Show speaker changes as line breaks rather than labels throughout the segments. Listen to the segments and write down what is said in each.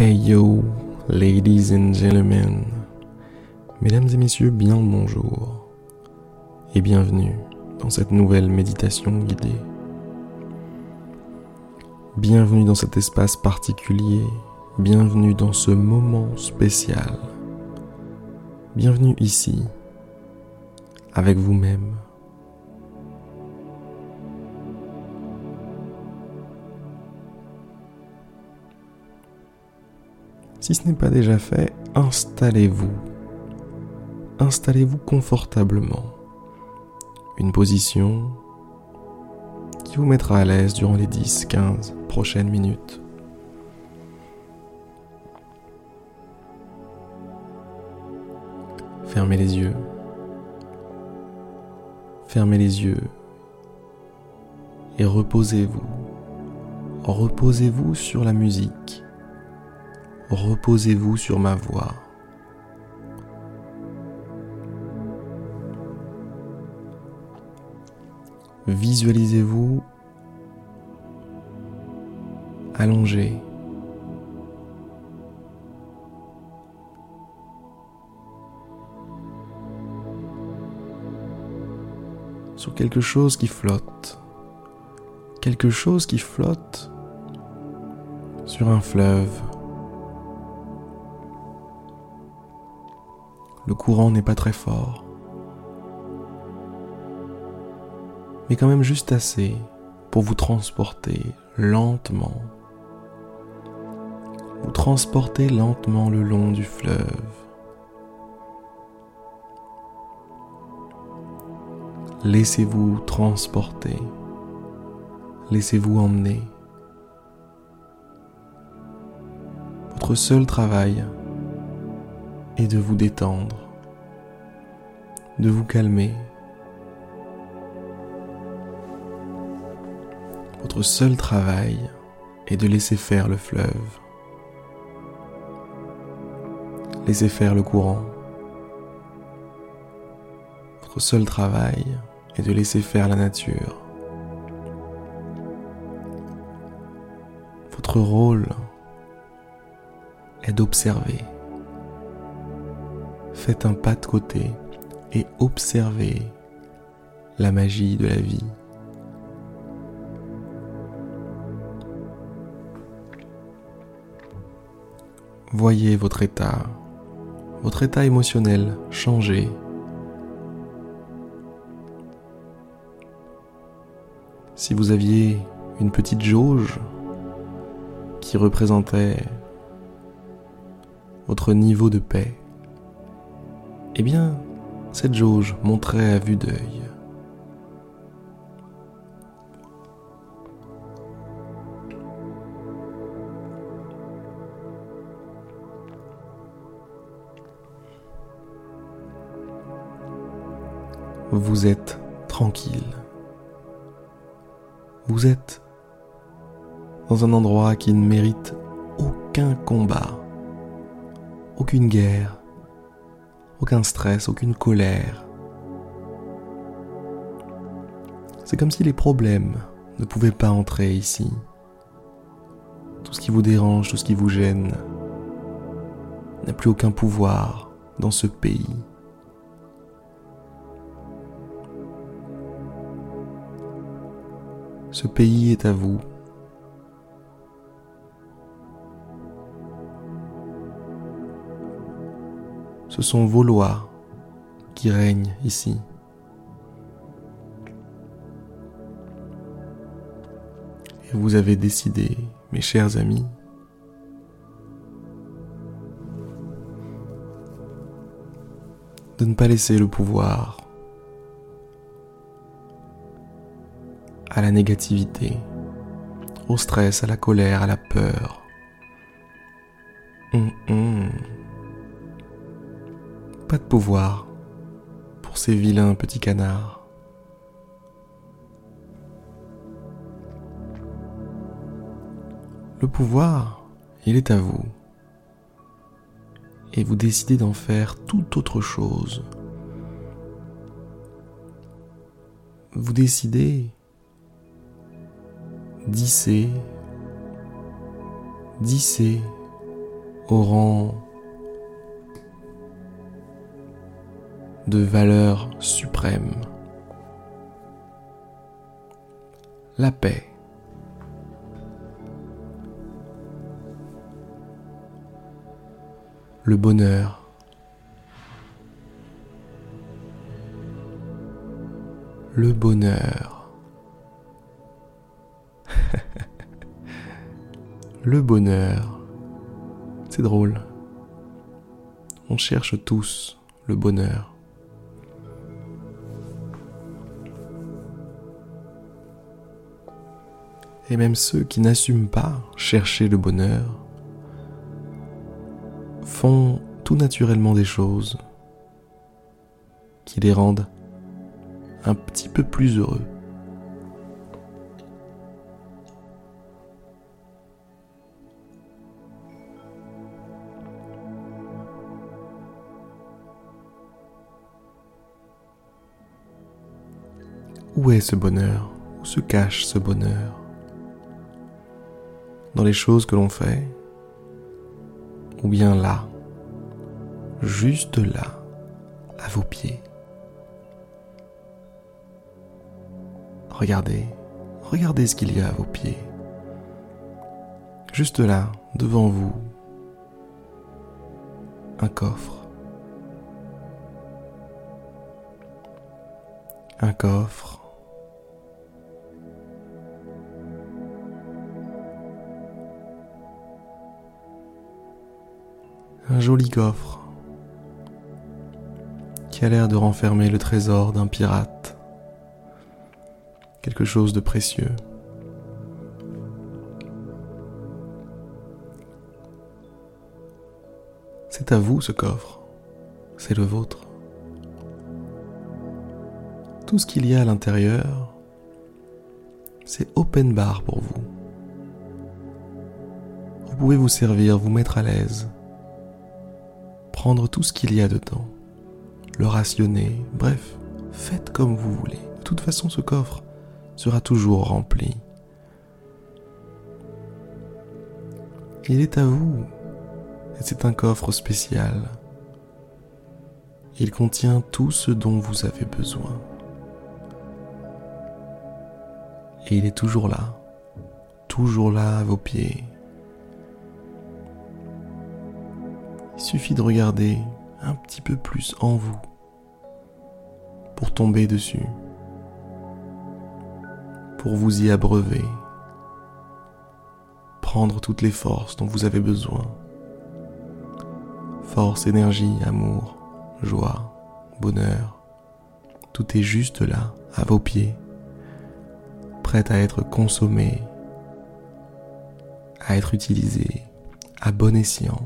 Hey yo, ladies and gentlemen, mesdames et messieurs, bien bonjour et bienvenue dans cette nouvelle méditation guidée. Bienvenue dans cet espace particulier, bienvenue dans ce moment spécial, bienvenue ici, avec vous-même. Si ce n'est pas déjà fait, installez-vous. Installez-vous confortablement. Une position qui vous mettra à l'aise durant les 10-15 prochaines minutes. Fermez les yeux. Fermez les yeux et reposez-vous. Reposez-vous sur la musique reposez-vous sur ma voix. Visualisez-vous allongé. sur quelque chose qui flotte. Quelque chose qui flotte sur un fleuve. Le courant n'est pas très fort. Mais quand même juste assez pour vous transporter lentement. Vous transporter lentement le long du fleuve. Laissez-vous transporter. Laissez-vous emmener. Votre seul travail et de vous détendre, de vous calmer. Votre seul travail est de laisser faire le fleuve, laisser faire le courant. Votre seul travail est de laisser faire la nature. Votre rôle est d'observer faites un pas de côté et observez la magie de la vie. Voyez votre état, votre état émotionnel changer. Si vous aviez une petite jauge qui représentait votre niveau de paix, eh bien, cette jauge montrait à vue d'œil. Vous êtes tranquille. Vous êtes dans un endroit qui ne mérite aucun combat, aucune guerre, aucun stress, aucune colère. C'est comme si les problèmes ne pouvaient pas entrer ici. Tout ce qui vous dérange, tout ce qui vous gêne, n'a plus aucun pouvoir dans ce pays. Ce pays est à vous. Ce sont vos lois qui règnent ici. Et vous avez décidé, mes chers amis, de ne pas laisser le pouvoir à la négativité, au stress, à la colère, à la peur. Hum, hum pas de pouvoir pour ces vilains petits canards. Le pouvoir, il est à vous. Et vous décidez d'en faire toute autre chose. Vous décidez d'isser, d'isser au rang de valeur suprême. La paix. Le bonheur. Le bonheur. le bonheur. C'est drôle. On cherche tous le bonheur. Et même ceux qui n'assument pas chercher le bonheur font tout naturellement des choses qui les rendent un petit peu plus heureux. Où est ce bonheur? Où se cache ce bonheur? Les choses que l'on fait, ou bien là, juste là, à vos pieds. Regardez, regardez ce qu'il y a à vos pieds. Juste là, devant vous, un coffre. Un coffre un joli coffre qui a l'air de renfermer le trésor d'un pirate, quelque chose de précieux. C'est à vous ce coffre, c'est le vôtre. Tout ce qu'il y a à l'intérieur, c'est open bar pour vous. Vous pouvez vous servir, vous mettre à l'aise prendre tout ce qu'il y a dedans, le rationner, bref, faites comme vous voulez. De toute façon, ce coffre sera toujours rempli. Il est à vous, et c'est un coffre spécial. Il contient tout ce dont vous avez besoin. Et il est toujours là, toujours là à vos pieds. Il suffit de regarder un petit peu plus en vous pour tomber dessus, pour vous y abreuver, prendre toutes les forces dont vous avez besoin. Force, énergie, amour, joie, bonheur, tout est juste là, à vos pieds, prêt à être consommé, à être utilisé à bon escient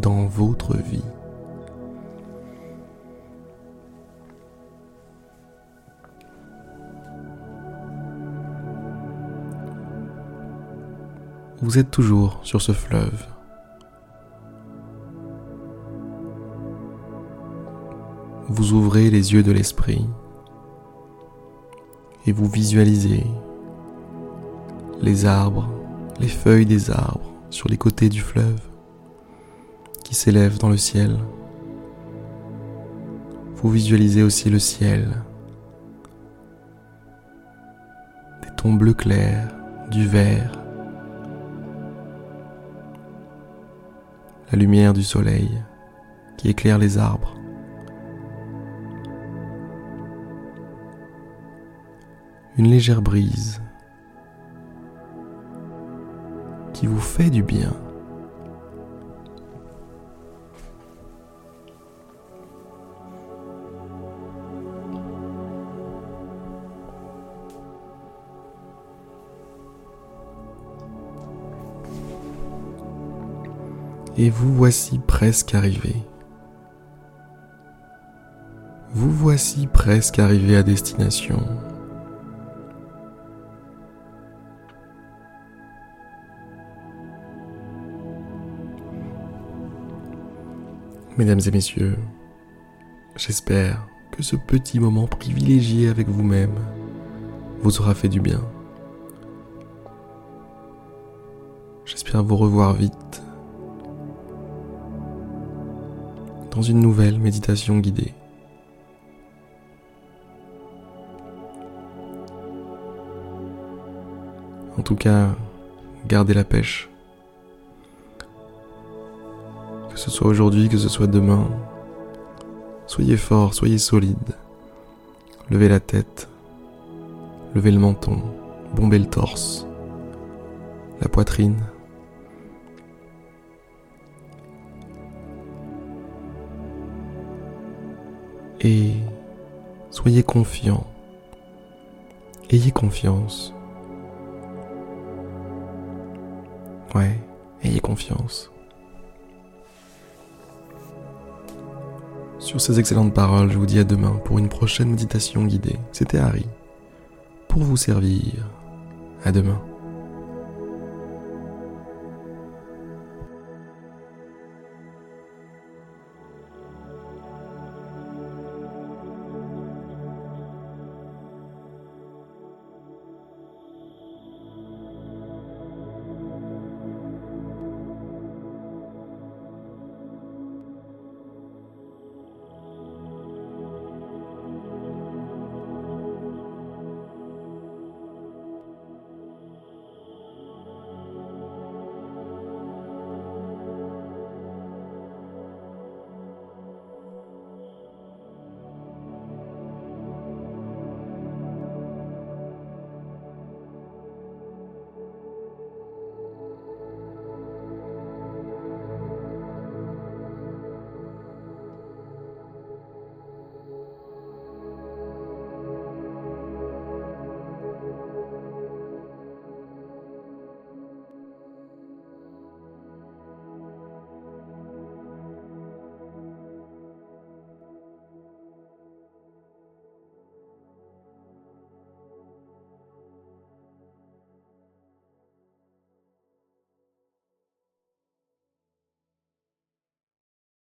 dans votre vie. Vous êtes toujours sur ce fleuve. Vous ouvrez les yeux de l'esprit et vous visualisez les arbres, les feuilles des arbres sur les côtés du fleuve s'élève dans le ciel. Vous visualisez aussi le ciel, des tons bleus clairs, du vert, la lumière du soleil qui éclaire les arbres. Une légère brise qui vous fait du bien. Et vous voici presque arrivé. Vous voici presque arrivé à destination. Mesdames et messieurs, j'espère que ce petit moment privilégié avec vous-même vous aura fait du bien. J'espère vous revoir vite une nouvelle méditation guidée. En tout cas, gardez la pêche. Que ce soit aujourd'hui, que ce soit demain, soyez fort, soyez solide. Levez la tête, levez le menton, bombez le torse, la poitrine. Et soyez confiant. Ayez confiance. Ouais, ayez confiance. Sur ces excellentes paroles, je vous dis à demain pour une prochaine méditation guidée. C'était Harry. Pour vous servir. À demain.